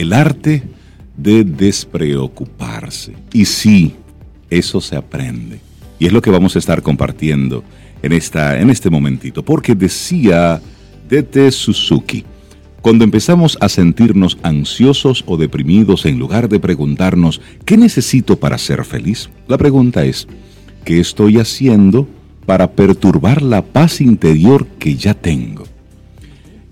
El arte de despreocuparse. Y sí, eso se aprende. Y es lo que vamos a estar compartiendo en, esta, en este momentito. Porque decía Dete Suzuki, cuando empezamos a sentirnos ansiosos o deprimidos en lugar de preguntarnos, ¿qué necesito para ser feliz? La pregunta es, ¿qué estoy haciendo para perturbar la paz interior que ya tengo?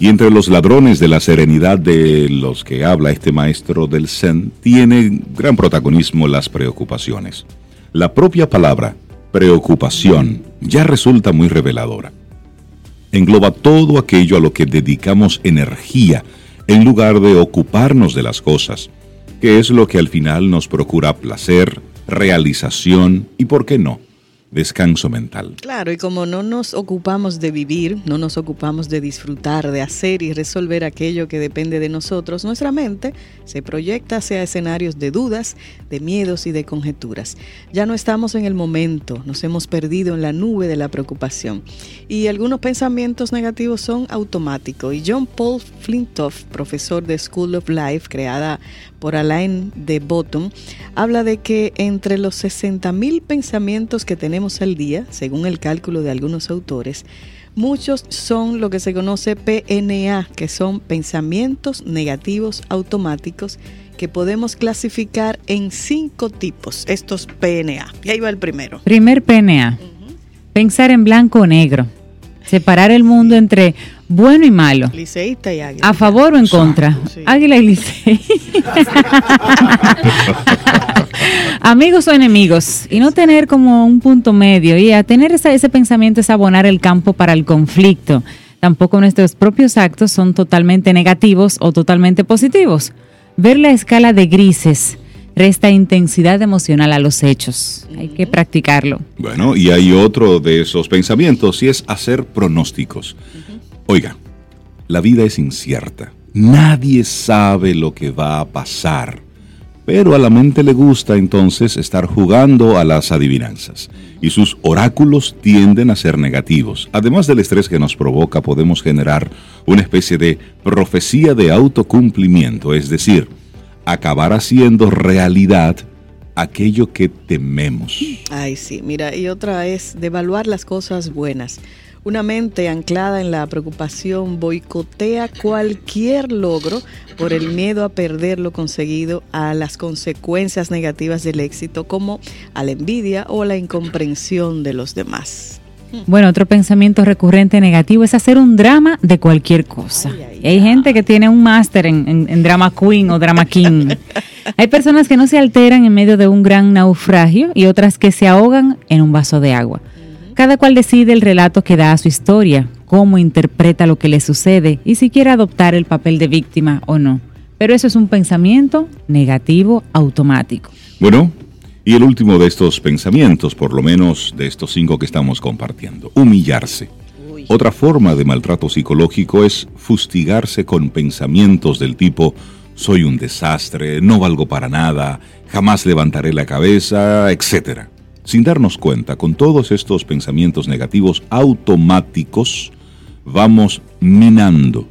Y entre los ladrones de la serenidad de los que habla este maestro del Zen, tiene gran protagonismo las preocupaciones. La propia palabra, preocupación, ya resulta muy reveladora. Engloba todo aquello a lo que dedicamos energía en lugar de ocuparnos de las cosas, que es lo que al final nos procura placer, realización y, ¿por qué no?, descanso mental. Claro, y como no nos ocupamos de vivir, no nos ocupamos de disfrutar, de hacer y resolver aquello que depende de nosotros, nuestra mente se proyecta hacia escenarios de dudas, de miedos y de conjeturas. Ya no estamos en el momento, nos hemos perdido en la nube de la preocupación. Y algunos pensamientos negativos son automáticos. Y John Paul Flintoff, profesor de School of Life, creada por Alain de Bottom, habla de que entre los 60.000 pensamientos que tenemos al día, según el cálculo de algunos autores, muchos son lo que se conoce PNA, que son pensamientos negativos automáticos que podemos clasificar en cinco tipos, estos PNA. Y ahí va el primero. Primer PNA, pensar en blanco o negro, separar el mundo entre bueno y malo. Liceísta y águila. A favor o en contra. Águila y Licey. Amigos o enemigos. Y no tener como un punto medio. Y a tener ese pensamiento es abonar el campo para el conflicto. Tampoco nuestros propios actos son totalmente negativos o totalmente positivos. Ver la escala de grises resta intensidad emocional a los hechos. Hay que practicarlo. Bueno, y hay otro de esos pensamientos y es hacer pronósticos. Oiga, la vida es incierta. Nadie sabe lo que va a pasar. Pero a la mente le gusta entonces estar jugando a las adivinanzas. Y sus oráculos tienden a ser negativos. Además del estrés que nos provoca, podemos generar una especie de profecía de autocumplimiento, es decir, acabar haciendo realidad aquello que tememos. Ay, sí, mira, y otra es devaluar las cosas buenas. Una mente anclada en la preocupación boicotea cualquier logro por el miedo a perder lo conseguido, a las consecuencias negativas del éxito, como a la envidia o la incomprensión de los demás. Bueno, otro pensamiento recurrente negativo es hacer un drama de cualquier cosa. hay gente que tiene un máster en, drama queen o drama king. hay personas que no se alteran en medio de un gran naufragio y otras que se ahogan en un vaso de agua. Cada cual decide el relato que da a su historia, cómo interpreta lo que le sucede y si quiere adoptar el papel de víctima o no. Pero eso es un pensamiento negativo automático. Bueno, y el último de estos pensamientos, por lo menos de estos cinco que estamos compartiendo, humillarse. Otra forma de maltrato psicológico es fustigarse con pensamientos del tipo soy un desastre, no valgo para nada, jamás levantaré la cabeza, etcétera sin darnos cuenta, con todos estos pensamientos negativos automáticos, vamos minando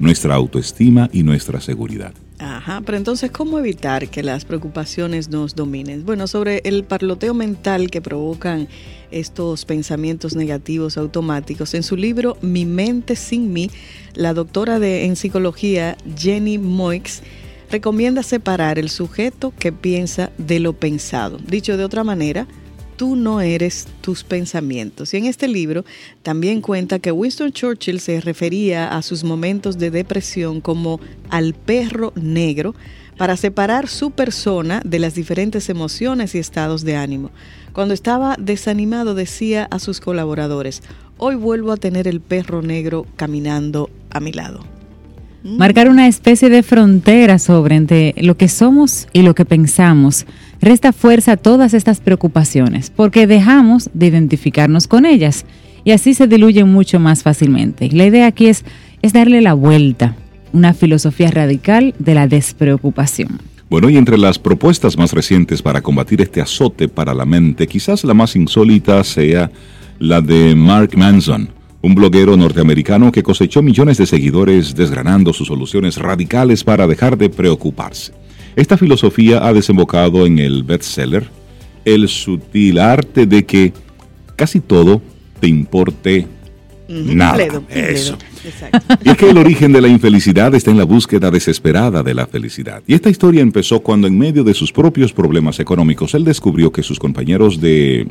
nuestra autoestima y nuestra seguridad. Ajá, pero entonces, ¿cómo evitar que las preocupaciones nos dominen? Bueno, sobre el parloteo mental que provocan estos pensamientos negativos automáticos, en su libro Mi mente sin mí, la doctora de, en psicología Jenny Moix recomienda separar el sujeto que piensa de lo pensado. Dicho de otra manera, tú no eres tus pensamientos. Y en este libro también cuenta que Winston Churchill se refería a sus momentos de depresión como al perro negro para separar su persona de las diferentes emociones y estados de ánimo. Cuando estaba desanimado decía a sus colaboradores, hoy vuelvo a tener el perro negro caminando a mi lado. Marcar una especie de frontera sobre entre lo que somos y lo que pensamos resta fuerza a todas estas preocupaciones porque dejamos de identificarnos con ellas y así se diluyen mucho más fácilmente. La idea aquí es, es darle la vuelta, una filosofía radical de la despreocupación. Bueno, y entre las propuestas más recientes para combatir este azote para la mente, quizás la más insólita sea la de Mark Manson un bloguero norteamericano que cosechó millones de seguidores desgranando sus soluciones radicales para dejar de preocuparse. Esta filosofía ha desembocado en el bestseller El sutil arte de que casi todo te importe nada. Eso. Y es que el origen de la infelicidad está en la búsqueda desesperada de la felicidad. Y esta historia empezó cuando en medio de sus propios problemas económicos él descubrió que sus compañeros de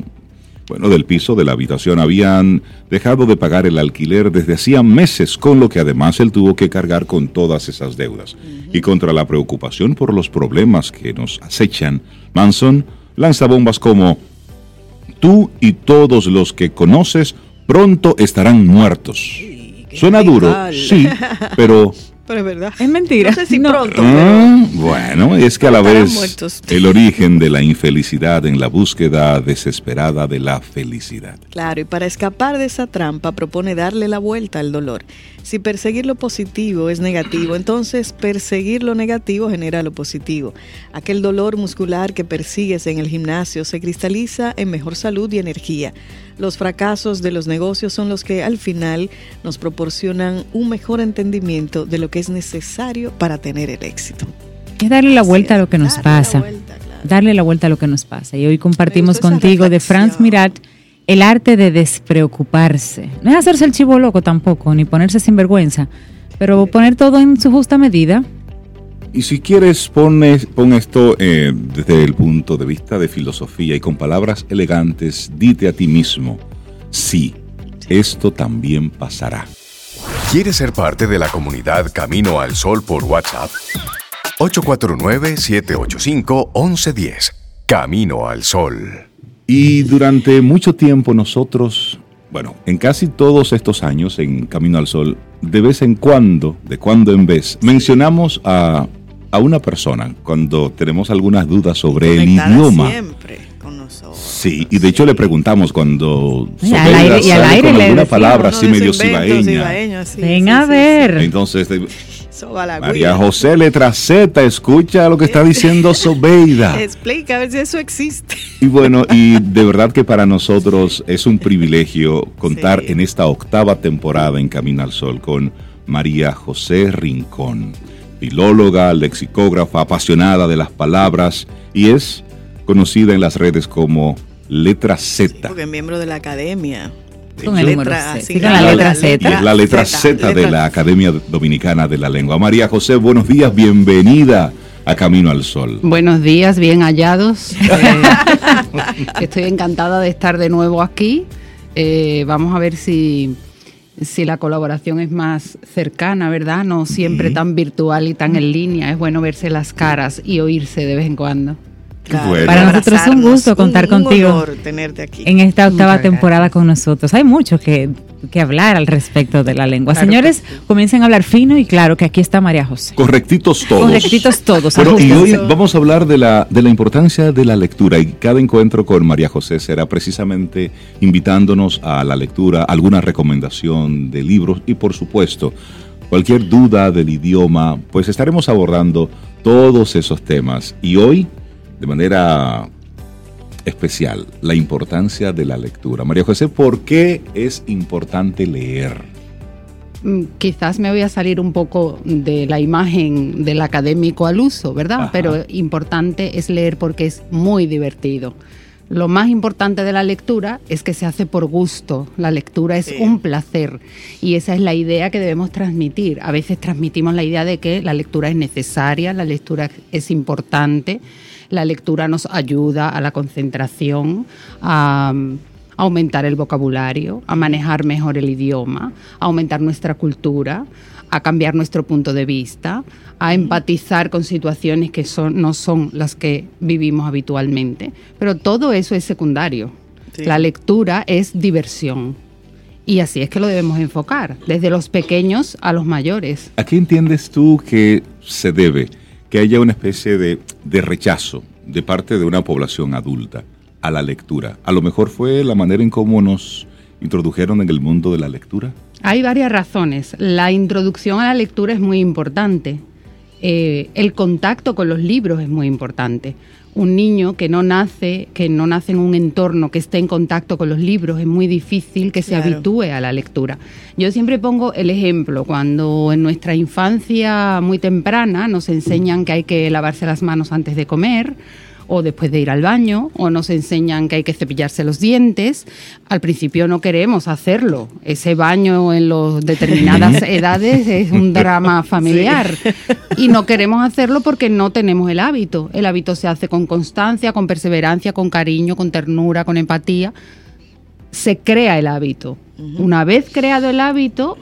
bueno, del piso de la habitación habían dejado de pagar el alquiler desde hacía meses, con lo que además él tuvo que cargar con todas esas deudas. Y contra la preocupación por los problemas que nos acechan, Manson lanza bombas como tú y todos los que conoces pronto estarán muertos. Suena duro, sí, pero pero es verdad. Es mentira. No sé si pronto. Ah, bueno, es que a la vez el origen de la infelicidad en la búsqueda desesperada de la felicidad. Claro, y para escapar de esa trampa propone darle la vuelta al dolor. Si perseguir lo positivo es negativo, entonces perseguir lo negativo genera lo positivo. Aquel dolor muscular que persigues en el gimnasio se cristaliza en mejor salud y energía. Los fracasos de los negocios son los que al final nos proporcionan un mejor entendimiento de lo que es necesario para tener el éxito. Es darle la vuelta a lo que nos pasa. Darle la vuelta a lo que nos pasa. Y hoy compartimos contigo de Franz Mirat el arte de despreocuparse. No es hacerse el chivo loco tampoco, ni ponerse sin vergüenza, pero poner todo en su justa medida. Y si quieres, pon, esto eh, desde el punto de vista de filosofía y con palabras elegantes, dite a ti mismo, sí, esto también pasará. ¿Quieres ser parte de la comunidad Camino al Sol por WhatsApp? 849-785-1110. Camino al Sol. Y durante mucho tiempo nosotros, bueno, en casi todos estos años en Camino al Sol, de vez en cuando, de cuando en vez, mencionamos a, a una persona cuando tenemos algunas dudas sobre el idioma. Siempre con nosotros. Sí, y de hecho le preguntamos cuando y al aire, y al aire con le alguna palabra así medio cibaeña. sí, Ven sí, a sí, ver. Entonces, María. José letra Z, escucha lo que está diciendo Sobeida. Explica a ver si eso existe. Y bueno, y de verdad que para nosotros es un privilegio contar Sí. en esta octava temporada en Camino al Sol con María José Rincón, filóloga, lexicógrafa, apasionada de las palabras y es conocida en las redes como Letra Z. Porque es miembro de la academia. Con el número Letra- Z. sí, Sí, con la letra Y Z. es la letra Z, de letra- la Academia Dominicana de la Lengua. María José, buenos días, bienvenida a Camino al Sol. Buenos días, bien hallados. Eh, estoy encantada de estar de nuevo aquí. Eh, vamos a ver si, si la colaboración es más cercana, ¿verdad? No siempre tan virtual y tan en línea. Es bueno verse las caras y oírse de vez en cuando. Qué bueno. Para nosotros es un gusto contar Un- un contigo honor tenerte aquí. En esta octava Muchas temporada gracias. con nosotros. Hay mucho que, que hablar al respecto de la lengua. Claro Señores, sí. comiencen a hablar fino y claro que aquí está María José. Correctitos todos. Correctitos todos. Bueno, y hoy vamos a hablar de la, de la importancia de la lectura y cada encuentro con María José será precisamente invitándonos a la lectura, alguna recomendación de libros y por supuesto cualquier duda del idioma, pues estaremos abordando todos esos temas. Y hoy, de manera especial, la importancia de la lectura. María José, ¿por qué es importante leer? Mm, Quizás me voy a salir un poco de la imagen del académico al uso, ¿verdad? Ajá. Pero importante es leer porque es muy divertido. Lo más importante de la lectura es que se hace por gusto. La lectura es Sí. un placer y esa es la idea que debemos transmitir. A veces transmitimos la idea de que la lectura es necesaria, la lectura es importante, la lectura nos ayuda a la concentración, a mm, aumentar el vocabulario, a manejar mejor el idioma, a aumentar nuestra cultura, a cambiar nuestro punto de vista, a empatizar con situaciones que son, no son las que vivimos habitualmente. Pero todo eso es secundario. Sí. La lectura es diversión. Y así es que lo debemos enfocar, desde los pequeños a los mayores. ¿A qué entiendes tú que se debe que haya una especie de, de rechazo de parte de una población adulta a la lectura? A lo mejor fue la manera en cómo nos introdujeron en el mundo de la lectura. Hay varias razones. La introducción a la lectura es muy importante. Eh, el contacto con los libros es muy importante. Un niño que no nace, que no nace en un entorno que esté en contacto con los libros, es muy difícil que se Claro. habitúe a la lectura. Yo siempre pongo el ejemplo, cuando en nuestra infancia muy temprana nos enseñan que hay que lavarse las manos antes de comer, o después de ir al baño, o nos enseñan que hay que cepillarse los dientes. Al principio no queremos hacerlo. Ese baño en las determinadas edades es un drama familiar. Y no queremos hacerlo porque no tenemos el hábito. El hábito se hace con constancia, con perseverancia, con cariño, con ternura, con empatía. Se crea el hábito. Una vez creado el hábito,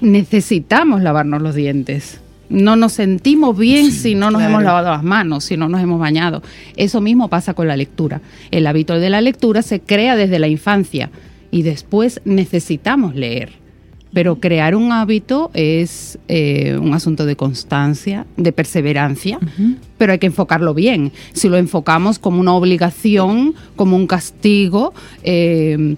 necesitamos lavarnos los dientes. No nos sentimos bien si no nos claro. hemos lavado las manos, si no nos hemos bañado. Eso mismo pasa con la lectura. El hábito de la lectura se crea desde la infancia y después necesitamos leer. Pero crear un hábito es eh, un asunto de constancia, de perseverancia, pero hay que enfocarlo bien. Si lo enfocamos como una obligación, como un castigo, eh,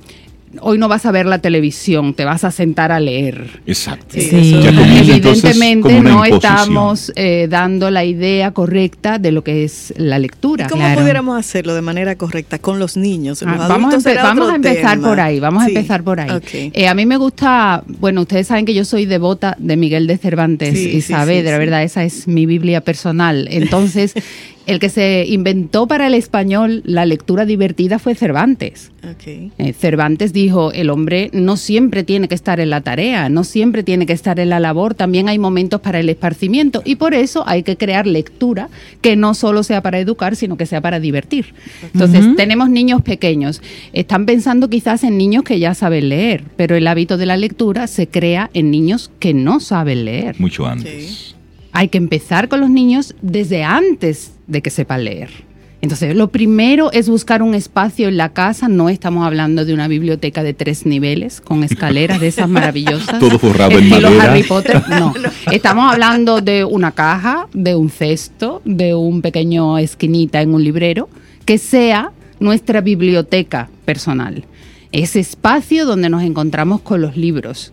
hoy no vas a ver la televisión, te vas a sentar a leer. Exacto. Sí, Sí. eso- Ya comienza entonces Evidentemente como una no imposición. estamos eh, dando la idea correcta de lo que es la lectura. ¿Cómo Claro. pudiéramos hacerlo de manera correcta con los niños? Los Ah, vamos a, vamos empezar tema. por ahí, vamos Sí. a empezar por ahí. Eh, a mí me gusta, bueno, ustedes saben que yo soy devota de Miguel de Cervantes Sí, y sí, Saavedra, sí, sí. ¿verdad? Esa es mi Biblia personal. Entonces, el que se inventó para el español la lectura divertida fue Cervantes. Eh, Cervantes dijo, el hombre no siempre tiene que estar en la tarea, no siempre tiene que estar en la labor, también hay momentos para el esparcimiento y por eso hay que crear lectura que no solo sea para educar, sino que sea para divertir. Entonces, tenemos niños pequeños, están pensando quizás en niños que ya saben leer, pero el hábito de la lectura se crea en niños que no saben leer. Mucho antes. Hay que empezar con los niños desde antes de que sepan leer. Entonces, lo primero es buscar un espacio en la casa. No estamos hablando de una biblioteca de tres niveles con escaleras de esas maravillosas. Todo forrado en madera. Harry Potter. No. Estamos hablando de una caja, de un cesto, de un pequeño esquinita en un librero, que sea nuestra biblioteca personal. Ese espacio donde nos encontramos con los libros.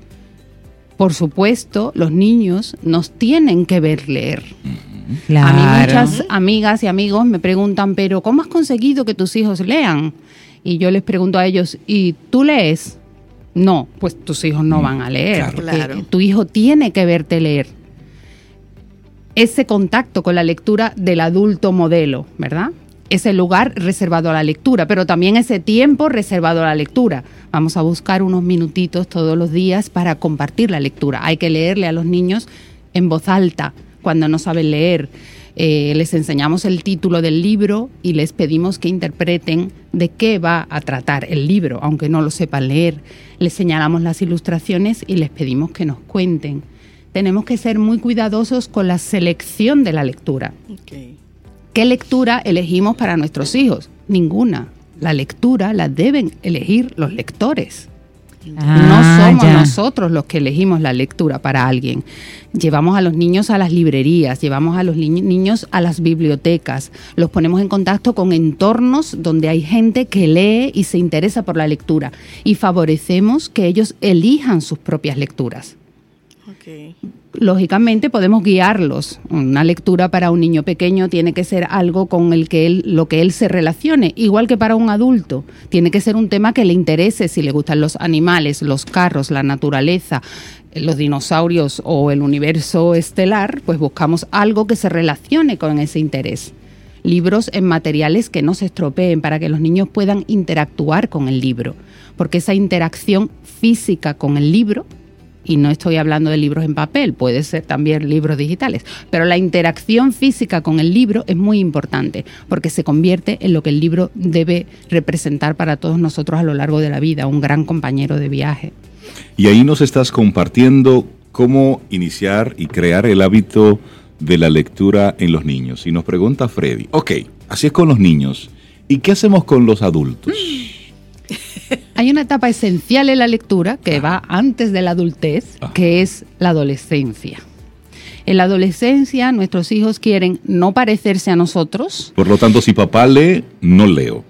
Por supuesto, los niños nos tienen que ver leer. Claro. A mí muchas amigas y amigos me preguntan, pero ¿cómo has conseguido que tus hijos lean? Y yo les pregunto a ellos, ¿y tú lees? No, pues tus hijos no van a leer, claro. porque Claro. tu hijo tiene que verte leer. Ese contacto con la lectura del adulto modelo, ¿verdad? Ese lugar reservado a la lectura, pero también ese tiempo reservado a la lectura. Vamos a buscar unos minutitos todos los días para compartir la lectura. Hay que leerle a los niños en voz alta cuando no saben leer. Eh, les enseñamos el título del libro y les pedimos que interpreten de qué va a tratar el libro, aunque no lo sepan leer. Les señalamos las ilustraciones y les pedimos que nos cuenten. Tenemos que ser muy cuidadosos con la selección de la lectura. ¿Qué lectura elegimos para nuestros hijos? Ninguna. La lectura la deben elegir los lectores. Ah, no somos ya. nosotros los que elegimos la lectura para alguien. Llevamos a los niños a las librerías, llevamos a los niños a las bibliotecas, los ponemos en contacto con entornos donde hay gente que lee y se interesa por la lectura y favorecemos que ellos elijan sus propias lecturas Lógicamente podemos guiarlos. Una lectura para un niño pequeño tiene que ser algo con el que él, lo que él se relacione, igual que para un adulto. Tiene que ser un tema que le interese, si le gustan los animales, los carros, la naturaleza, los dinosaurios o el universo estelar, pues buscamos algo que se relacione con ese interés. Libros en materiales que no se estropeen para que los niños puedan interactuar con el libro, porque esa interacción física con el libro y no estoy hablando de libros en papel, puede ser también libros digitales, pero la interacción física con el libro es muy importante porque se convierte en lo que el libro debe representar para todos nosotros a lo largo de la vida, un gran compañero de viaje. Y ahí nos estás compartiendo cómo iniciar y crear el hábito de la lectura en los niños. Y nos pregunta Freddy, ok, así es con los niños. ¿Y qué hacemos con los adultos? Hay una etapa esencial en la lectura que va antes de la adultez, que es la adolescencia. En la adolescencia nuestros hijos quieren no parecerse a nosotros. Por lo tanto, si papá lee, no leo.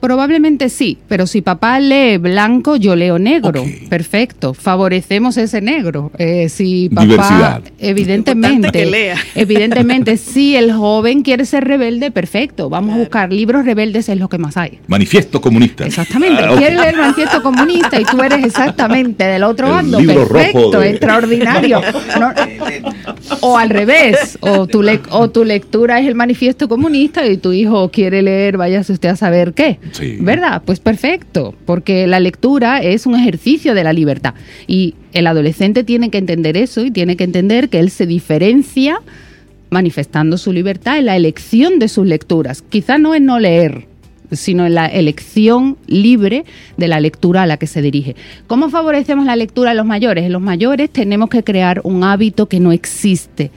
Probablemente sí, pero si papá lee blanco, yo leo negro. Perfecto, favorecemos ese negro. Eh, si papá, Diversidad. evidentemente, lea. evidentemente, si el joven quiere ser rebelde, perfecto. Vamos a buscar libros rebeldes, es lo que más hay. Manifiesto comunista. Exactamente. Ah, ok. Quieres leer el manifiesto comunista y tú eres exactamente del otro El bando. libro Perfecto, rojo de- extraordinario. No- o al revés, o tu, lec- o tu lectura es el manifiesto comunista y tu hijo quiere leer, váyase usted a saber qué. ¿Verdad? Pues perfecto, porque la lectura es un ejercicio de la libertad. Y el adolescente tiene que entender eso y tiene que entender que él se diferencia manifestando su libertad en la elección de sus lecturas. Quizá no en no leer, sino en la elección libre de la lectura a la que se dirige. ¿Cómo favorecemos la lectura en los mayores? En los mayores tenemos que crear un hábito que no existe.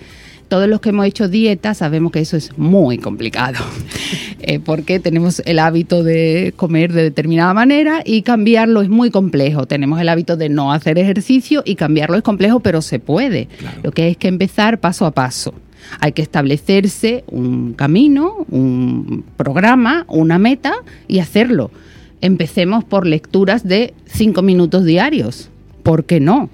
Todos los que hemos hecho dieta sabemos que eso es muy complicado, eh, porque tenemos el hábito de comer de determinada manera y cambiarlo es muy complejo. Tenemos el hábito de no hacer ejercicio y cambiarlo es complejo, pero se puede. Lo que hay es que empezar paso a paso. Hay que establecerse un camino, un programa, una meta y hacerlo. Empecemos por lecturas de cinco minutos diarios. ¿Por qué no?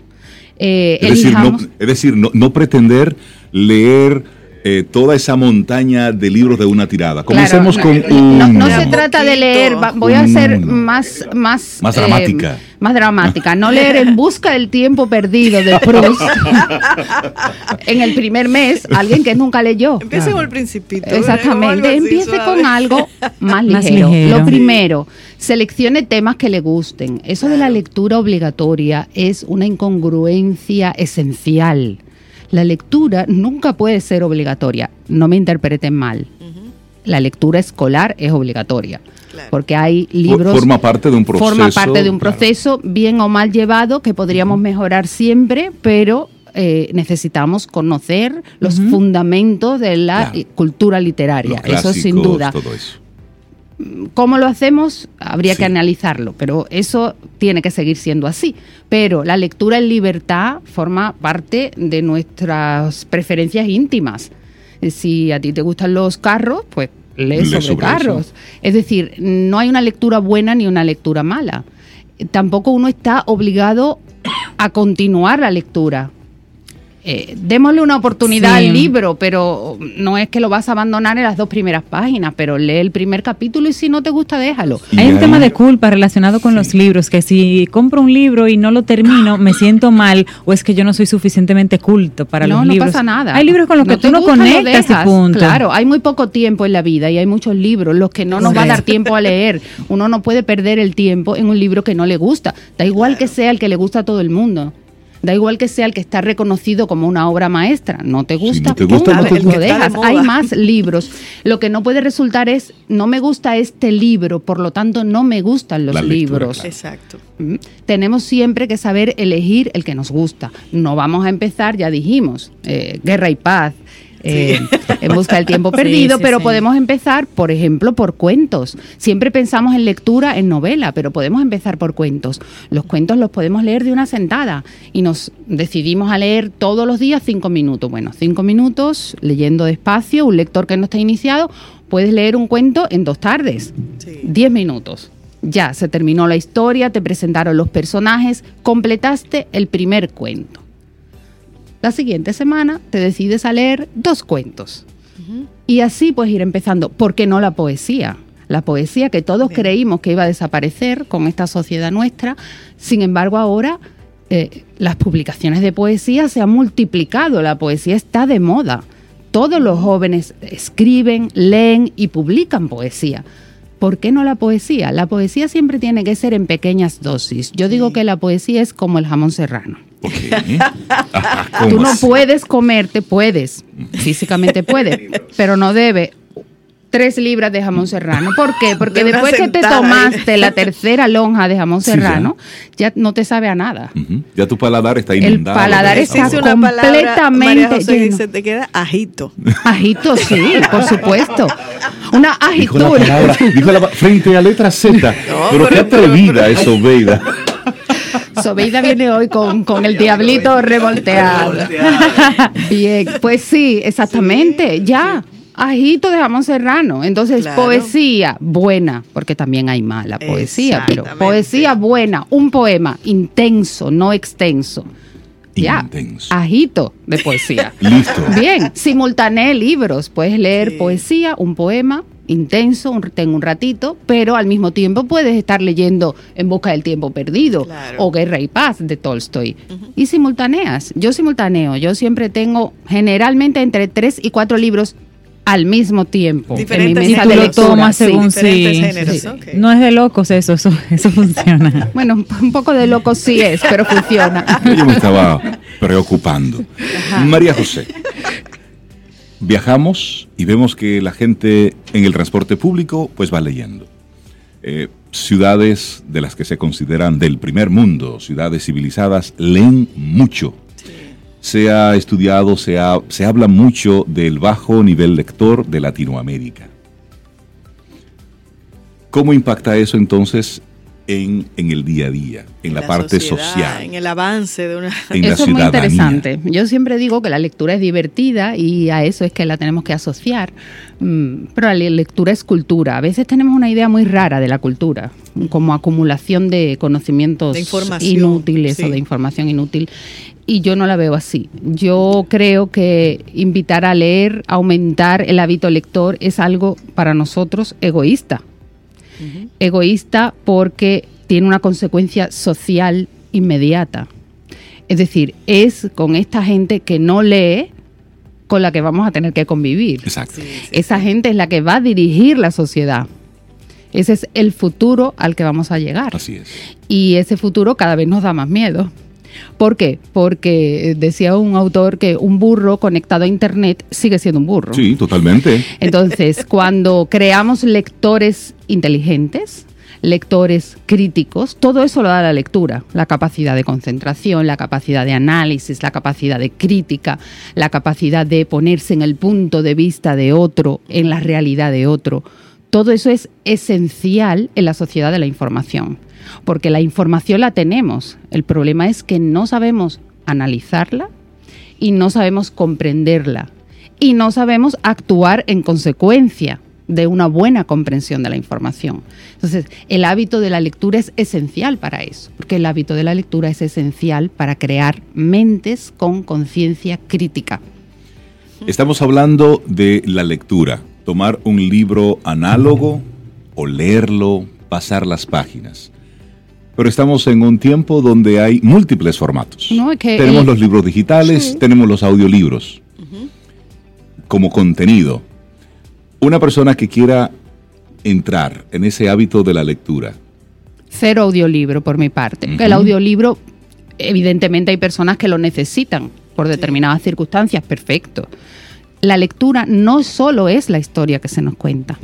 Eh, Es decir, no, elijamos- es decir, no, no pretender leer eh, toda esa montaña de libros de una tirada. Comencemos Claro, con no, un... no, se trata de leer, va- voy a ser más más Más eh, dramática. más dramática, no leer en busca del tiempo perdido de Proust en el primer mes, alguien que nunca leyó. Empiece con el principito. Exactamente, así, empiece suave. con algo más Más ligero. ligero. Lo primero, seleccione temas que le gusten. Eso de la lectura obligatoria es una incongruencia esencial. La lectura nunca puede ser obligatoria, no me interpreten mal. La lectura escolar es obligatoria. Claro. Porque hay libros Forma parte de un proceso. forma parte de un claro. proceso bien o mal llevado que podríamos mejorar siempre, pero eh, necesitamos conocer los fundamentos de la Claro. cultura literaria. Los Eso sin duda. Todo eso. ¿Cómo lo hacemos? Habría Sí. que analizarlo, pero eso tiene que seguir siendo así. Pero la lectura en libertad forma parte de nuestras preferencias íntimas. Eh, Si a ti te gustan los carros, pues lees Lee sobre, sobre carros. eso. Es decir, no hay una lectura buena ni una lectura mala. Tampoco uno está obligado a continuar la lectura. Eh, démosle una oportunidad Sí. al libro, pero no es que lo vas a abandonar en las dos primeras páginas, pero lee el primer capítulo y si no te gusta, déjalo. Hay un ahí- tema de culpa relacionado con los libros, que si compro un libro y no lo termino, me siento mal o es que yo no soy suficientemente culto para no, los no libros. pasa nada. Hay libros con los que te tú no gusta, conectas y punto. Claro, hay muy poco tiempo en la vida y hay muchos libros, los que no nos va a dar tiempo a leer. Uno no puede perder el tiempo en un libro que no le gusta. Da igual que sea el que le gusta a todo el mundo. Da igual que sea el que está reconocido como una obra maestra. No te gusta, no te gusta, punto, no te lo gusta. De dejas. Hay más libros. Lo que no puede resultar es, no me gusta este libro, por lo tanto no me gustan los La lectura, libros. claro. Exacto. Mm. Tenemos siempre que saber elegir el que nos gusta. No vamos a empezar, ya dijimos, eh, Guerra y Paz. Eh, en busca del tiempo perdido, sí, pero sí. podemos empezar, por ejemplo, por cuentos. Siempre pensamos en lectura, en novela, pero podemos empezar por cuentos. Los cuentos los podemos leer de una sentada y nos decidimos a leer todos los días cinco minutos. Bueno, cinco minutos leyendo despacio, un lector que no está iniciado, puedes leer un cuento en dos tardes. Sí. 10 minutos. Ya, se terminó la historia, te presentaron los personajes, completaste el primer cuento. La siguiente semana te decides a leer dos cuentos. Y así puedes ir empezando. ¿Por qué no la poesía? La poesía que todos Bien. creímos que iba a desaparecer con esta sociedad nuestra, sin embargo ahora eh, las publicaciones de poesía se han multiplicado, la poesía está de moda. Todos los jóvenes escriben, leen y publican poesía. ¿Por qué no la poesía? La poesía siempre tiene que ser en pequeñas dosis. Yo digo que la poesía es como el jamón serrano. Ok. Ajá, ¿cómo Tú no así? puedes comerte, puedes, físicamente puedes, pero no debe tres libras de jamón serrano. ¿Por qué? Porque De después que te sentada. tomaste la tercera lonja de jamón Sí, serrano, ya no te sabe a nada. Ya tu paladar está El inundado. paladar de está sabor. Existe una palabra, completamente María José, que lleno. se te queda ajito. Ajito, sí, por supuesto. una Dijo la agitura. palabra, dijo la pa- frente a letra Z. pero qué atrevida es Obeida. Sobeida viene hoy con, con el diablito revolteado. Bien, pues sí, exactamente, ya. Ajito de jamón serrano. Entonces, Claro. poesía buena, porque también hay mala poesía, pero poesía buena, un poema intenso, no extenso. Ya, Intenso. ajito de poesía. Listo. Bien, simultaneé libros. Puedes leer Sí. poesía, un poema intenso, un, ten un ratito, pero al mismo tiempo puedes estar leyendo En busca del tiempo perdido Claro. o Guerra y Paz de Tolstoy. Y simultaneas. Yo simultaneo. Yo siempre tengo generalmente entre tres y cuatro libros al mismo tiempo Diferentes en mi mesa Tú de lo lectura. tomas sí. según Diferentes sí. géneros, sí. ok. No es de locos eso, eso, eso funciona. Bueno, un- poco de loco sí es, pero funciona. Yo me estaba preocupando. María José, viajamos y vemos que la gente en el transporte público pues va leyendo. Eh, ciudades de las que se consideran del primer mundo, ciudades civilizadas, leen mucho. Se ha estudiado, se, ha- se habla mucho del bajo nivel lector de Latinoamérica. ¿Cómo impacta eso entonces en, en el día a día, en, la, parte sociedad, social? En el avance de una... en la Eso es muy interesante. Yo siempre digo que la lectura es divertida y a eso es que la tenemos que asociar. Mm, Pero la lectura es cultura. A veces tenemos una idea muy rara de la cultura, como acumulación de conocimientos De información, inútiles sí. o de información inútil. Y yo no la veo así. Yo creo que invitar a leer, aumentar el hábito lector es algo para nosotros egoísta egoísta porque tiene una consecuencia social inmediata. Es decir, es con esta gente que no lee con la que vamos a tener que convivir. Exacto. Sí, sí, Esa gente es la que va a dirigir la sociedad. Ese es el futuro al que vamos a llegar. Así es. Y ese futuro cada vez nos da más miedo. ¿Por qué? Porque eh, decía un autor que un burro conectado a Internet sigue siendo un burro. Sí, totalmente. Entonces, cuando creamos lectores inteligentes, lectores críticos, todo eso lo da la lectura, la capacidad de concentración, la capacidad de análisis, la capacidad de crítica, la capacidad de ponerse en el punto de vista de otro, en la realidad de otro. Todo eso es esencial en la sociedad de la información, porque la información la tenemos. El problema es que no sabemos analizarla y no sabemos comprenderla y no sabemos actuar en consecuencia de una buena comprensión de la información. Entonces, el hábito de la lectura es esencial para eso, porque el hábito de la lectura es esencial para crear mentes con conciencia crítica. Estamos hablando de la lectura, tomar un libro análogo o leerlo, pasar las páginas. Pero estamos en un tiempo donde hay múltiples formatos. No, tenemos el- los libros digitales, tenemos los audiolibros como contenido. Una persona que quiera entrar en ese hábito de la lectura, Cero audiolibro por mi parte. El audiolibro, evidentemente hay personas que lo necesitan por determinadas circunstancias, perfecto. La lectura no solo es la historia que se nos cuenta.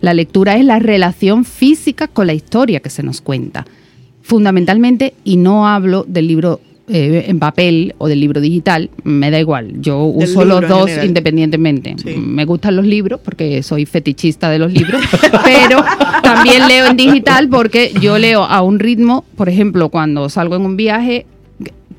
La lectura es la relación física con la historia que se nos cuenta. Fundamentalmente, y no hablo del libro eh, en papel o del libro digital, me da igual. Yo uso los dos general. independientemente. Sí. Me gustan los libros porque soy fetichista de los libros, pero también leo en digital porque yo leo a un ritmo, por ejemplo, cuando salgo en un viaje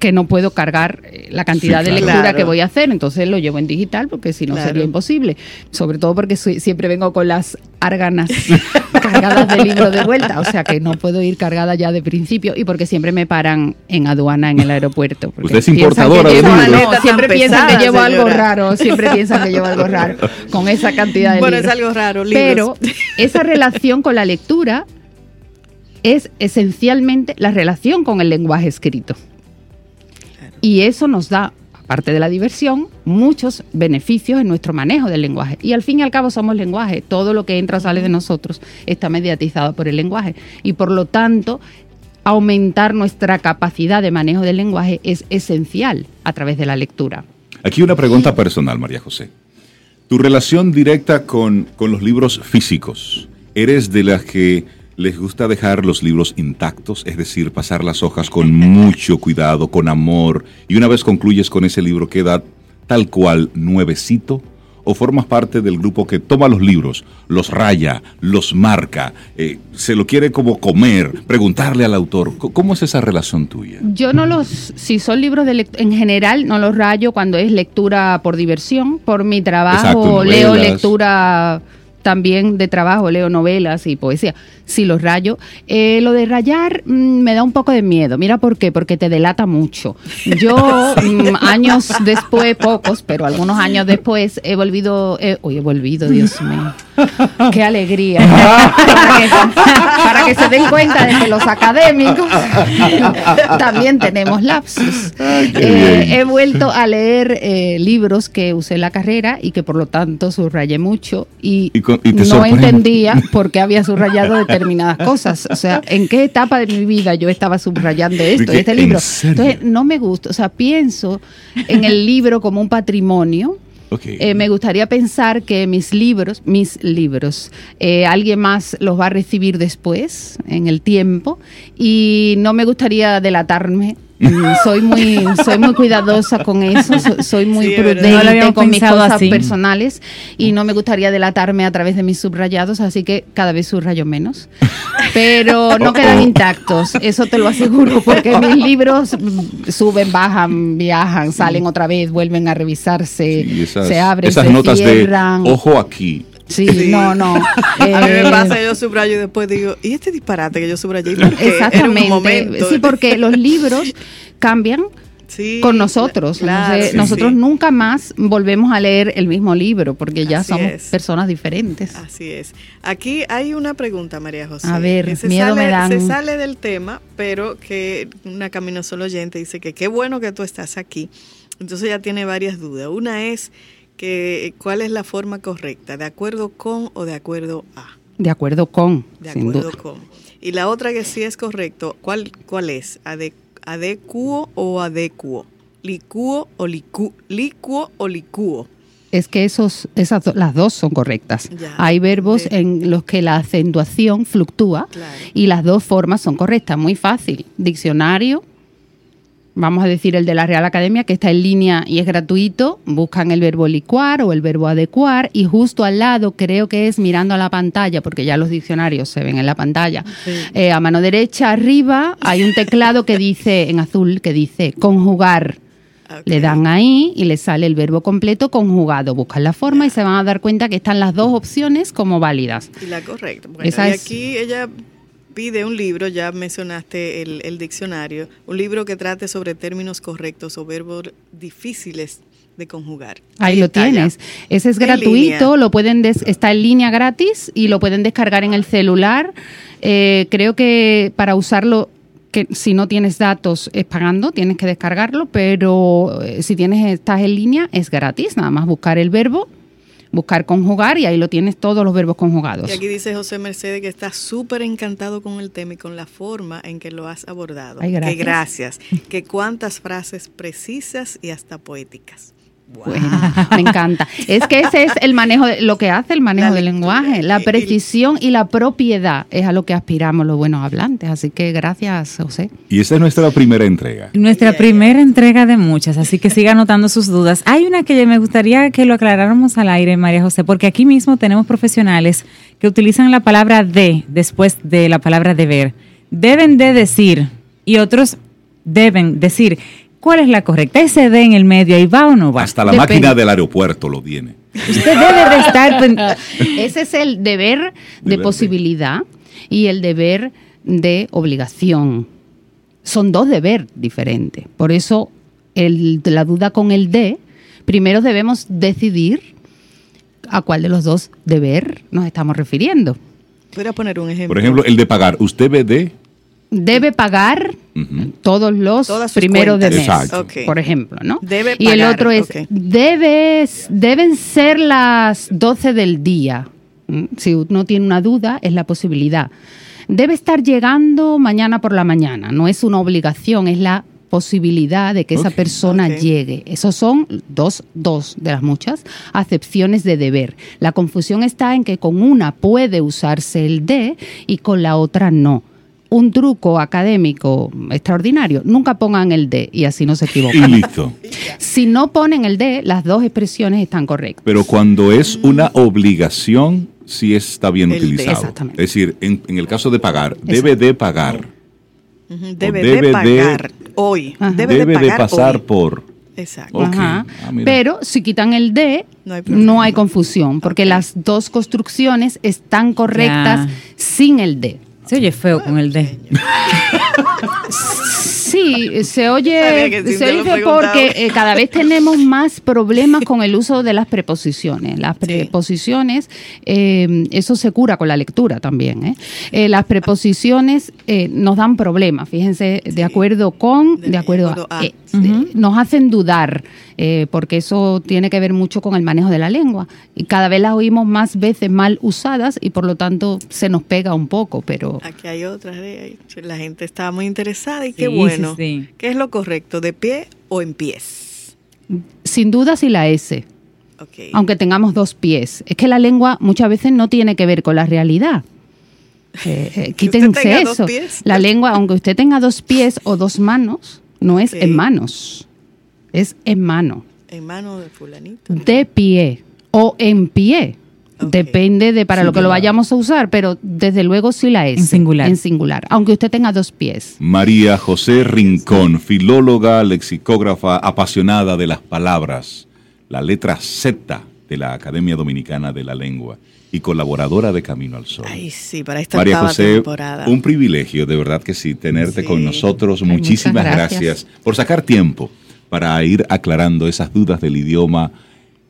que no puedo cargar eh, la cantidad Sí, de lectura Claro. que voy a hacer, entonces lo llevo en digital porque si no Claro. sería imposible. Sobre todo porque soy- siempre vengo con las árganas cargadas de libro de vuelta, o sea que no puedo ir cargada ya de principio y porque siempre me paran en aduana en el aeropuerto. porque Usted es piensan importadora de libros. no, siempre piensan que llevo algo raro, siempre piensan que llevo algo raro con esa cantidad de Bueno, libros. es algo raro, Pero libros. esa relación con la lectura es esencialmente la relación con el lenguaje escrito. Y eso nos da, aparte de la diversión, muchos beneficios en nuestro manejo del lenguaje. Y al fin y al cabo somos lenguaje. Todo lo que entra o sale de nosotros está mediatizado por el lenguaje. Y por lo tanto, aumentar nuestra capacidad de manejo del lenguaje es esencial a través de la lectura. Aquí una pregunta personal, María José. Tu relación directa con, con los libros físicos. ¿Eres de las que les gusta dejar los libros intactos? Es decir, pasar las hojas con mucho cuidado, con amor, y una vez concluyes con ese libro queda tal cual nuevecito? o formas parte del grupo que toma los libros, los raya, los marca, eh, se lo quiere como comer, preguntarle al autor? ¿Cómo es esa relación tuya? Yo no los, si son libros de en general, no los rayo cuando es lectura por diversión. Por mi trabajo Exacto, leo lectura también de trabajo, leo novelas y poesía. Sí los rayo. Eh, lo de rayar mm, me da un poco de miedo. Mira por qué, porque te delata mucho. Yo mm, años después, pocos, pero algunos años después, he volvido, eh, uy, he volvido, Dios mío. Qué alegría. para, que, para que se den cuenta de que los académicos también tenemos lapsus. Ay, Eh, he vuelto a leer eh, libros que usé en la carrera y que por lo tanto subrayé mucho y, Y con- y te no entendía por qué había subrayado determinadas cosas. O sea, en qué etapa de mi vida yo estaba subrayando esto, este ¿en libro. Entonces no me gusta. O sea, pienso en el libro como un patrimonio. Eh, me gustaría pensar que mis libros, mis libros, eh, alguien más los va a recibir después, en el tiempo, y no me gustaría delatarme. Mm, soy muy, soy muy cuidadosa con eso, so- soy muy Sí, prudente No con mis cosas así. personales y no me gustaría delatarme a través de mis subrayados, así que cada vez subrayo menos. Pero no quedan intactos, eso te lo aseguro, porque mis libros mm, suben, bajan, viajan, salen otra vez, vuelven a revisarse, Sí, esas, se abren, esas se notas cierran. de ojo aquí. Sí, Sí. no, no. A mí me Eh, pasa, yo subrayo y después digo, ¿y este disparate que yo subrayé? Exactamente. momento. Sí, porque los libros cambian Sí, con nosotros. claro, Entonces, sí, nosotros sí. nunca más volvemos a leer el mismo libro porque ya Así somos es. personas diferentes. Así es. Aquí hay una pregunta, María José. A ver, que se miedo sale, me dan. Se sale del tema, pero que una camino solo oyente dice que qué bueno que tú estás aquí. Entonces ya tiene varias dudas. Una es que cuál es la forma correcta, de acuerdo con o de acuerdo a. De acuerdo con, De sin acuerdo duda. con. Y la otra que sí es correcto, ¿cuál, cuál es? Ade, ¿Adecuo o adecuo? ¿Licuo o licu, licuo o licuo? Es que esos, esas do- las dos son correctas. Ya. Hay verbos De- en los que la acentuación fluctúa Claro. y las dos formas son correctas. Muy fácil. Diccionario, vamos a decir el de la Real Academia, que está en línea y es gratuito. Buscan el verbo licuar o el verbo adecuar y justo al lado, creo que es mirando a la pantalla, porque ya los diccionarios se ven en la pantalla. eh, a mano derecha arriba hay un teclado que dice, en azul, que dice conjugar. Le dan ahí y le sale el verbo completo conjugado. Buscan la forma y se van a dar cuenta que están las dos opciones como válidas. Y la correcta. Bueno, Esa y es- aquí ella pide un libro, ya mencionaste el, el diccionario, un libro que trate sobre términos correctos o verbos difíciles de conjugar. Ahí lo tienes. Ese es En gratuito, línea. lo pueden des- está en línea gratis y lo pueden descargar en el celular. Eh, creo que para usarlo, que si no tienes datos es pagando, tienes que descargarlo, pero eh, si tienes estás en línea es gratis, nada más buscar el verbo, buscar conjugar y ahí lo tienes todos los verbos conjugados. Y aquí dice José Mercedes que está súper encantado con el tema y con la forma en que lo has abordado. Ay, gracias. Que gracias. que cuántas frases precisas y hasta poéticas. Bueno, me encanta. Es que ese es el manejo, de, lo que hace el manejo del lenguaje, la precisión y la propiedad es a lo que aspiramos los buenos hablantes. Así que gracias, José. Y esta es nuestra primera entrega. Nuestra primera entrega de muchas, así que siga anotando sus dudas. Hay una que me gustaría que lo aclaráramos al aire, María José, porque aquí mismo tenemos profesionales que utilizan la palabra de después de la palabra deber. Deben de decir y otros deben decir. ¿Cuál es la correcta? ¿Ese de en el medio ahí va o no va? Hasta la Depende. máquina del aeropuerto lo tiene. Usted debe de estar... Ese es el deber de Deber de. posibilidad y el deber de obligación. Son dos deber diferentes. Por eso el- la duda con el de, primero debemos decidir a cuál de los dos deber nos estamos refiriendo. Voy a poner un ejemplo. Por ejemplo, el de pagar. Usted ve de. Debe pagar todos los primeros de mes. Exacto. Por ejemplo, ¿no? Debe y el pagar, otro es, ok. debes, deben ser las 12 del día. ¿Mm? Si uno tiene una duda, es la posibilidad. Debe estar llegando mañana por la mañana. No es una obligación, es la posibilidad de que esa persona llegue. Esos son dos, dos de las muchas acepciones de deber. La confusión está en que con una puede usarse el de y con la otra no. Un truco académico extraordinario, nunca pongan el D y así no se Y equivocan. listo. Si no ponen el D, las dos expresiones están correctas. Pero cuando es una obligación, sí está bien El de- utilizado. Exactamente. Es decir, en, en el caso de pagar, debe de pagar. Debe, debe de de- pagar hoy. Debe, Debe, de de, pagar pasar hoy. por. Exacto. Ajá. Ah. Pero si quitan el D, No hay no hay, problema. confusión, porque las dos construcciones están correctas sin el D. Se oye feo con el D. Sí, se oye, se preguntaba. porque eh, cada vez tenemos más problemas con el uso de las preposiciones. Las preposiciones, eh, eso se cura con la lectura también. ¿eh? Eh, las preposiciones eh, nos dan problemas, fíjense, de acuerdo con, de, acuerdo a, nos hacen dudar, eh, porque eso tiene que ver mucho con el manejo de la lengua. Y cada vez las oímos más veces mal usadas y por lo tanto se nos pega un poco, pero... Aquí hay otras. La gente está muy interesada y qué Sí, sí, bueno. sí. ¿Qué es lo correcto? ¿De pie o en pies? Sin duda si la S. Aunque tengamos dos pies. Es que la lengua muchas veces no tiene que ver con la realidad. Eh, eh, quítense eso. La lengua, aunque usted tenga dos pies o dos manos, no es en manos, es en mano, En mano de fulanito. de pie o en pie. Depende de para lo que lo vayamos a usar, pero desde luego sí la es. En singular. En singular, aunque usted tenga dos pies. María José Rincón, filóloga, lexicógrafa, apasionada de las palabras, la letra Z de la Academia Dominicana de la Lengua y colaboradora de Camino al Sol. Ay, sí, para esta María José, temporada. un privilegio, de verdad que sí, tenerte Sí. con nosotros. Ay, Muchísimas gracias. por sacar tiempo para ir aclarando esas dudas del idioma.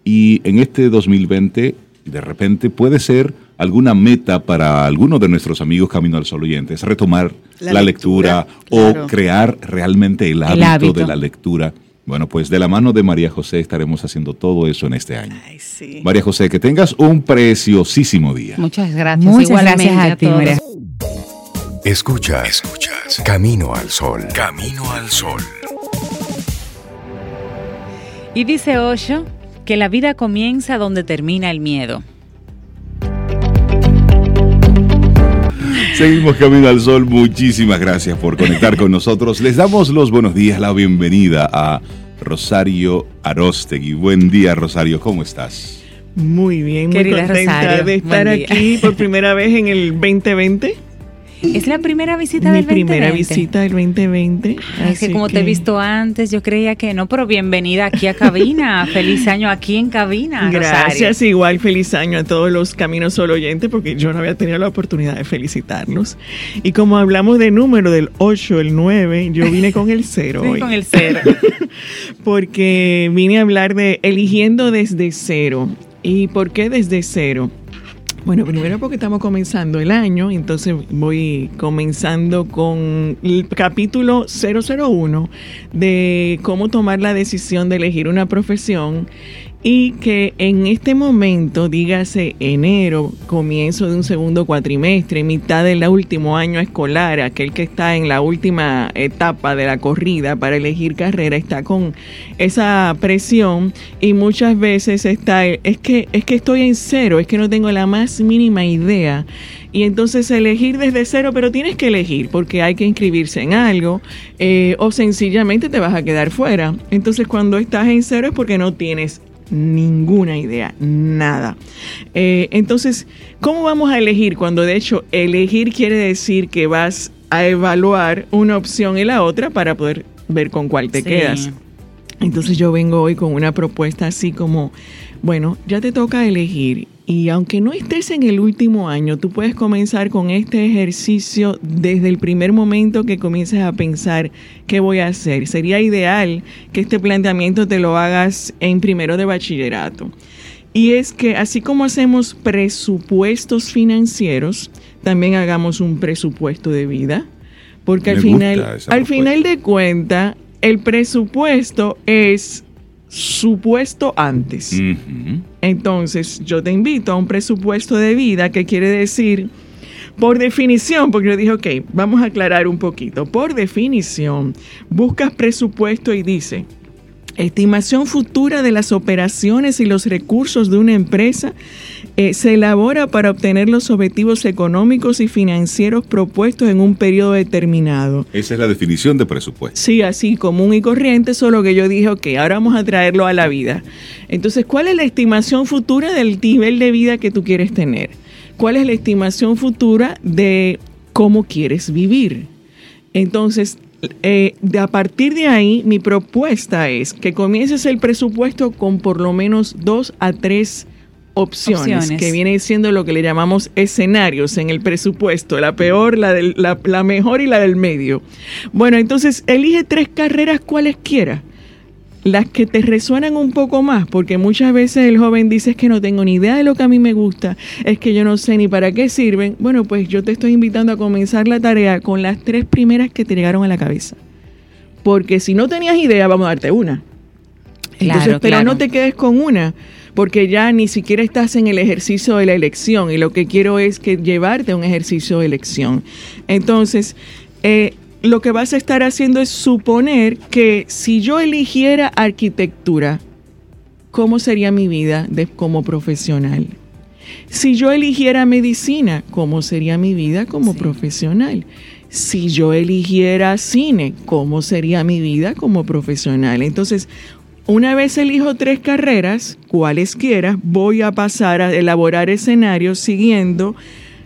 Y en este 2020, de repente, puede ser alguna meta para algunos de nuestros amigos Camino al Sol oyentes, retomar la, La lectura, lectura, o claro. crear realmente el hábito, hábito. de la lectura. Bueno, pues de la mano de María José estaremos haciendo todo eso en este año. Ay, sí. María José, que tengas un preciosísimo día. Muchas gracias. Muchas Igualmente gracias a ti, todos. María. Escuchas, escuchas. Camino al sol. Camino al sol. Y dice Osho que la vida comienza donde termina el miedo. Seguimos Camino al Sol. Muchísimas gracias por conectar con nosotros. Les damos los buenos días, la bienvenida a Rosario Arostegui. Buen día, Rosario. ¿Cómo estás? Muy bien, muy Querida contenta Rosario, de estar aquí por primera vez en el 2020. Es la primera visita Mi del 2020. primera visita del 2020. Ay, Es que como te he visto antes, yo creía que no, pero bienvenida aquí a cabina. Feliz año aquí en cabina. Gracias, igual feliz año a todos los Caminos Solo oyentes, porque yo no había tenido la oportunidad de felicitarlos. Y como hablamos de número del 8, el 9, yo vine con el 0 Rosario. Sí, hoy. con el cero. porque vine a hablar de eligiendo desde cero. ¿Y por qué desde cero? Bueno, primero porque estamos comenzando el año, entonces voy comenzando con el capítulo 001 de cómo tomar la decisión de elegir una profesión y que en este momento, dígase enero, comienzo de un segundo cuatrimestre, mitad del último año escolar, aquel que está en la última etapa de la corrida para elegir carrera, está con esa presión y muchas veces está, es que, es que estoy en cero, es que no tengo la más mínima idea. Y entonces elegir desde cero, pero tienes que elegir porque hay que inscribirse en algo eh, o sencillamente te vas a quedar fuera. Entonces cuando estás en cero es porque no tienes ninguna idea, nada. Eh, entonces, ¿cómo vamos a elegir? Cuando de hecho elegir quiere decir que vas a evaluar una opción y la otra para poder ver con cuál te Sí. quedas. Entonces yo vengo hoy con una propuesta así como, bueno, ya te toca elegir y aunque no estés en el último año, tú puedes comenzar con este ejercicio desde el primer momento que comiences a pensar qué voy a hacer. Sería ideal que este planteamiento te lo hagas en primero de bachillerato. Y es que así como hacemos presupuestos financieros, también hagamos un presupuesto de vida. Porque al Me final, al final de cuenta, el presupuesto es supuesto antes. Entonces, yo te invito a un presupuesto de vida que quiere decir, por definición, porque yo dije, ok, vamos a aclarar un poquito. Por definición, buscas presupuesto y dice, Estimación futura de las operaciones y los recursos de una empresa eh, se elabora para obtener los objetivos económicos y financieros propuestos en un periodo determinado. Esa es la definición de presupuesto. Sí, así común y corriente, solo que yo dije, ok, ahora vamos a traerlo a la vida. Entonces, ¿cuál es la estimación futura del nivel de vida que tú quieres tener? ¿Cuál es la estimación futura de cómo quieres vivir? Entonces, eh, de a partir de ahí, mi propuesta es que comiences el presupuesto con por lo menos dos a tres opciones, que viene siendo lo que le llamamos escenarios en el presupuesto, la peor, la, del, la, la mejor y la del medio. Bueno, entonces elige tres carreras cualesquiera las que te resuenan un poco más, porque muchas veces el joven dice es que no tengo ni idea de lo que a mí me gusta, es que yo no sé ni para qué sirven. Bueno, pues yo te estoy invitando a comenzar la tarea con las tres primeras que te llegaron a la cabeza. Porque si no tenías idea, vamos a darte una. Entonces, pero no te quedes con una, porque ya ni siquiera estás en el ejercicio de la elección y lo que quiero es que llevarte a un ejercicio de elección. Entonces, eh, lo que vas a estar haciendo es suponer que si yo eligiera arquitectura, ¿cómo sería mi vida de, como profesional? Si yo eligiera medicina, ¿cómo sería mi vida como profesional? Si yo eligiera cine, ¿cómo sería mi vida como profesional? Entonces, una vez elijo tres carreras, cualesquiera, voy a pasar a elaborar escenarios siguiendo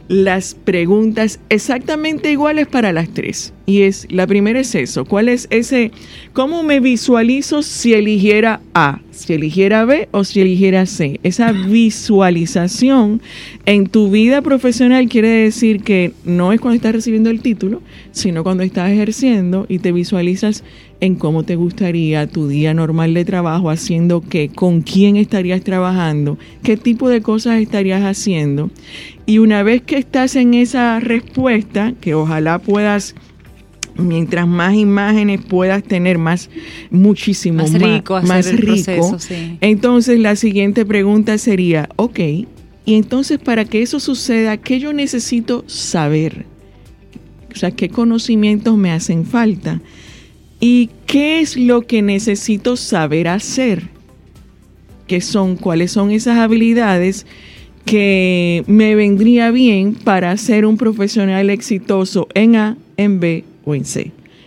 las preguntas exactamente iguales para las tres. Y es, la primera es eso, ¿cuál es ese, cómo me visualizo si eligiera A, si eligiera B o si eligiera C? Esa visualización en tu vida profesional quiere decir que no es cuando estás recibiendo el título, sino cuando estás ejerciendo y te visualizas en cómo te gustaría tu día normal de trabajo, haciendo qué, con quién estarías trabajando, qué tipo de cosas estarías haciendo. Y una vez que estás en esa respuesta, que ojalá puedas mientras más imágenes puedas tener, más, muchísimo más, rico, más, rico. Entonces la siguiente pregunta sería, ok, y entonces para que eso suceda, ¿qué yo necesito saber? O sea, ¿qué conocimientos me hacen falta? ¿Y qué es lo que necesito saber hacer? ¿Qué son? ¿Cuáles son esas habilidades que me vendría bien para ser un profesional exitoso en A, en B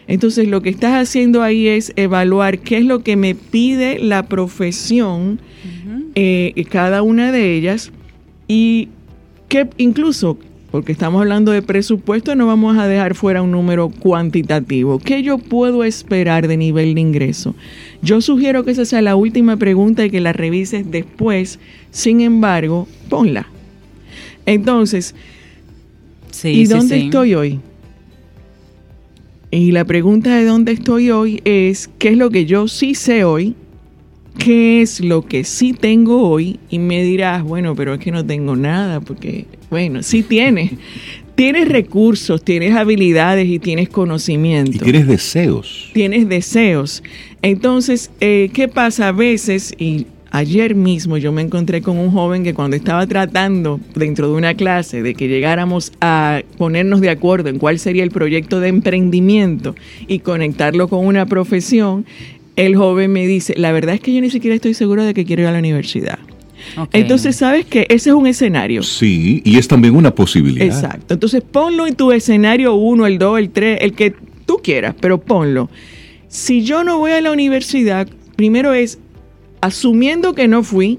Entonces lo que estás haciendo ahí es evaluar qué es lo que me pide la profesión, eh, cada una de ellas, y que incluso, porque estamos hablando de presupuesto, no vamos a dejar fuera un número cuantitativo. ¿Qué yo puedo esperar de nivel de ingreso? Yo sugiero que esa sea la última pregunta y que la revises después. Sin embargo, ponla. Entonces, ¿y dónde estoy hoy? Y la pregunta de dónde estoy hoy es, ¿qué es lo que yo sí sé hoy? ¿Qué es lo que sí tengo hoy? Y me dirás, bueno, pero es que no tengo nada, porque, bueno, sí tienes. tienes recursos, tienes habilidades y tienes conocimiento. Y tienes deseos. Tienes deseos. Entonces, eh, ¿qué pasa a veces? Y Ayer mismo yo me encontré con un joven que cuando estaba tratando dentro de una clase de que llegáramos a ponernos de acuerdo en cuál sería el proyecto de emprendimiento y conectarlo con una profesión, el joven me dice, la verdad es que yo ni siquiera estoy seguro de que quiero ir a la universidad. Entonces, ¿sabes que Ese es un escenario. Sí, y es también una posibilidad. Exacto. Entonces, ponlo en tu escenario uno, el dos, el tres, el que tú quieras, pero ponlo. Si yo no voy a la universidad, primero es, asumiendo que no fui,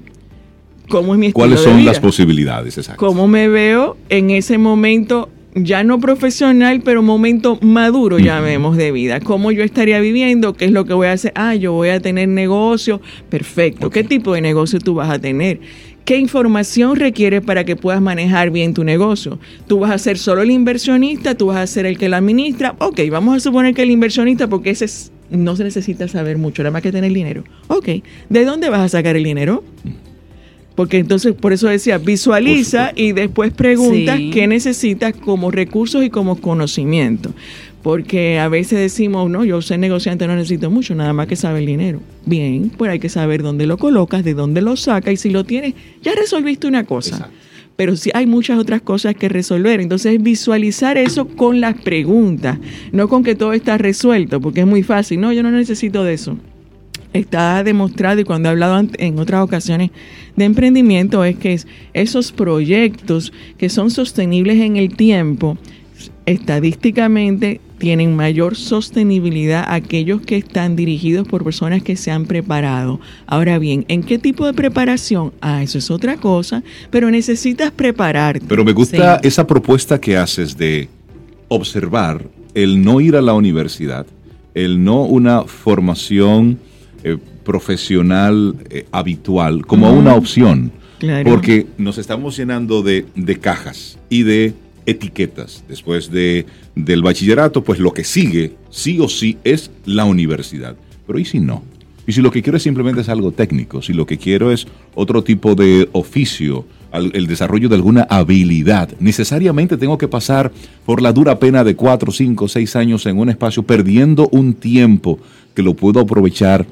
¿cómo es mi ¿Cuáles son las posibilidades? Exacto. ¿Cómo me veo en ese momento, ya no profesional, pero momento maduro, llamemos, de vida? ¿Cómo yo estaría viviendo? ¿Qué es lo que voy a hacer? Ah, yo voy a tener negocio. Perfecto. ¿Qué tipo de negocio tú vas a tener? ¿Qué información requieres para que puedas manejar bien tu negocio? ¿Tú vas a ser solo el inversionista? ¿Tú vas a ser el que la administra? Ok, vamos a suponer que el inversionista, porque ese es no se necesita saber mucho, nada más que tener dinero. Ok, ¿de dónde vas a sacar el dinero? Porque entonces, por eso decía, visualiza y después pregunta qué necesitas como recursos y como conocimiento. Porque a veces decimos, no, yo soy negociante, no necesito mucho, nada más que saber el dinero. Bien, pues hay que saber dónde lo colocas, de dónde lo sacas y si lo tienes, ya resolviste una cosa pero sí hay muchas otras cosas que resolver. Entonces, visualizar eso con las preguntas, no con que todo está resuelto, porque es muy fácil. No, yo no necesito de eso. está demostrado y cuando he hablado en otras ocasiones de emprendimiento es que esos proyectos que son sostenibles en el tiempo, estadísticamente tienen mayor sostenibilidad aquellos que están dirigidos por personas que se han preparado. Ahora bien, ¿en qué tipo de preparación? Ah, eso es otra cosa, pero necesitas prepararte. Pero me gusta esa propuesta que haces de observar el no ir a la universidad, el no una formación eh, profesional eh, habitual como una opción. Porque nos estamos llenando de, de cajas y de etiquetas. Después de, del bachillerato, pues lo que sigue, sí o sí, es la universidad. Pero ¿y si no? Y si lo que quiero es simplemente es algo técnico, si lo que quiero es otro tipo de oficio, el desarrollo de alguna habilidad, necesariamente tengo que pasar por la dura pena de cuatro, cinco, seis años en un espacio, perdiendo un tiempo que lo puedo aprovechar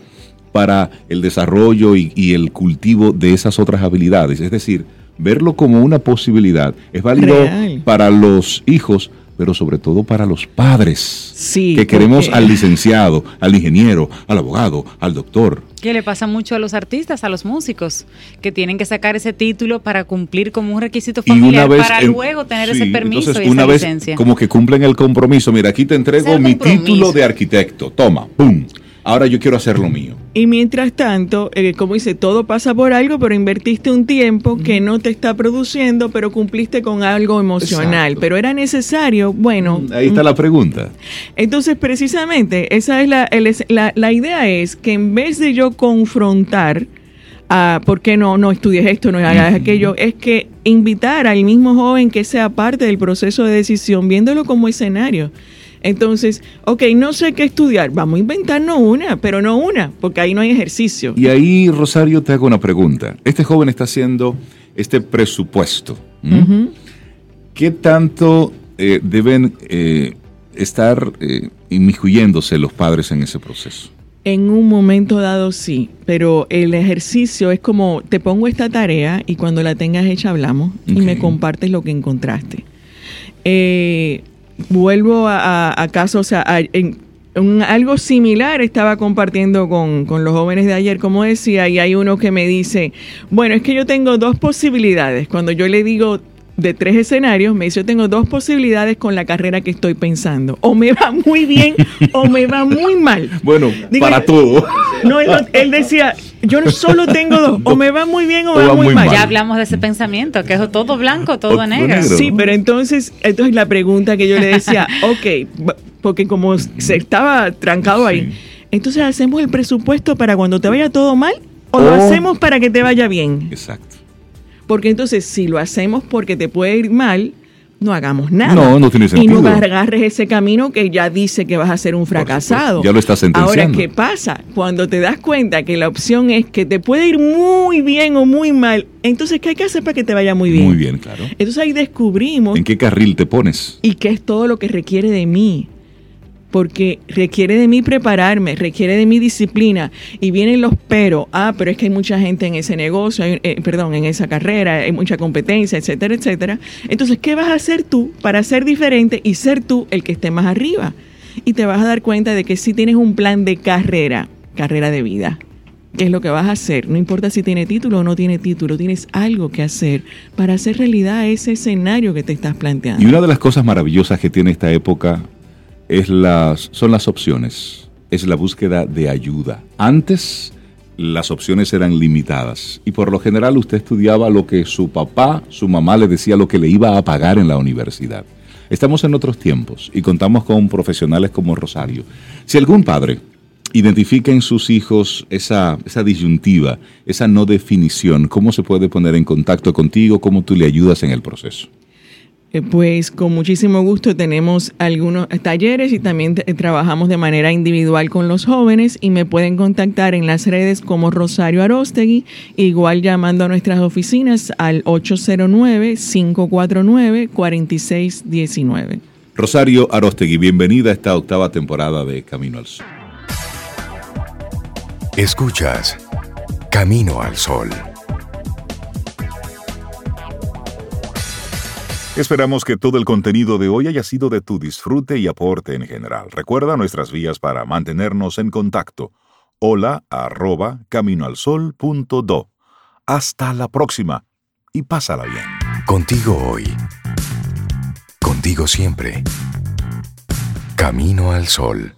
para el desarrollo y, y el cultivo de esas otras habilidades. Es decir, verlo como una posibilidad. Es válido para los hijos, pero sobre todo para los padres. Sí, que queremos al licenciado, al ingeniero, al abogado, al doctor. ¿Qué le pasa mucho a los artistas, a los músicos, que tienen que sacar ese título para cumplir como un requisito familiar para luego tener ese permiso y una vez licencia. Como que cumplen el compromiso. Mira, aquí te entrego mi título de arquitecto. Toma, pum ahora yo quiero hacer lo mío. Y mientras tanto, eh, como dice, todo pasa por algo, pero invertiste un tiempo que no te está produciendo, pero cumpliste con algo emocional. Pero era necesario, bueno. Ahí está la pregunta. Entonces, precisamente, esa es la, la, la idea es que en vez de yo confrontar, a ¿por qué no, no estudies esto, no hagas aquello? Es que invitar al mismo joven que sea parte del proceso de decisión, viéndolo como escenario. Entonces, ok, no sé qué estudiar, vamos a inventarnos una, pero no una, porque ahí no hay ejercicio. Y ahí, Rosario, te hago una pregunta. Este joven está haciendo este presupuesto. ¿Qué tanto eh, deben eh, estar eh, inmiscuyéndose los padres en ese proceso? En un momento dado sí, pero el ejercicio es como te pongo esta tarea y cuando la tengas hecha hablamos y me compartes lo que encontraste. Eh, vuelvo a, a, caso, o sea, en, algo similar estaba compartiendo con, con, los jóvenes de ayer, como decía, y hay uno que me dice, bueno, es que yo tengo dos posibilidades. Cuando yo le digo de tres escenarios, me dice, yo tengo dos posibilidades con la carrera que estoy pensando. O me va muy bien o me va muy mal. Bueno, para todo. No, él, decía, yo solo tengo dos, o me va muy bien o me va, muy, mal. Ya hablamos de ese pensamiento, que es todo blanco, todo, negro. Sí, pero entonces, entonces la pregunta que yo le decía, ok, porque como se estaba trancado ahí, entonces hacemos el presupuesto para cuando te vaya todo mal o lo hacemos para que te vaya bien. Exacto. Porque entonces, si lo hacemos porque te puede ir mal, no hagamos nada. No, no tiene sentido. Y no agarres ese camino que ya dice que vas a ser un fracasado. Ya lo estás sentenciando. Ahora, ¿qué pasa? Cuando te das cuenta que la opción es que te puede ir muy bien o muy mal, entonces, ¿qué hay que hacer para que te vaya muy bien? Muy bien, claro. Entonces ahí descubrimos... ¿En qué carril te pones? Y qué es todo lo que requiere de mí porque requiere de mí prepararme, requiere de mi disciplina y vienen los pero, ah, pero es que hay mucha gente en ese negocio, eh, perdón, en esa carrera, hay mucha competencia, etcétera, etcétera. Entonces, ¿qué vas a hacer tú para ser diferente y ser tú el que esté más arriba? Y te vas a dar cuenta de que si tienes un plan de carrera, carrera de vida, ¿qué es lo que vas a hacer? No importa si tiene título o no tiene título, tienes algo que hacer para hacer realidad ese escenario que te estás planteando. Y una de las cosas maravillosas que tiene esta época es las, son las opciones, es la búsqueda de ayuda. Antes las opciones eran limitadas y por lo general usted estudiaba lo que su papá, su mamá le decía lo que le iba a pagar en la universidad. Estamos en otros tiempos y contamos con profesionales como Rosario. Si algún padre identifica en sus hijos esa, esa disyuntiva, esa no definición, ¿cómo se puede poner en contacto contigo? ¿Cómo tú le ayudas en el proceso? Eh, pues con muchísimo gusto tenemos algunos talleres y también trabajamos de manera individual con los jóvenes y me pueden contactar en las redes como Rosario Arostegui, igual llamando a nuestras oficinas al 809-549-4619. Rosario Arostegui, bienvenida a esta octava temporada de Camino al Sol. Escuchas Camino al Sol. Esperamos que todo el contenido de hoy haya sido de tu disfrute y aporte en general. Recuerda nuestras vías para mantenernos en contacto. Hola arroba caminoalsol.do. Hasta la próxima y pásala bien. Contigo hoy. Contigo siempre. Camino al sol.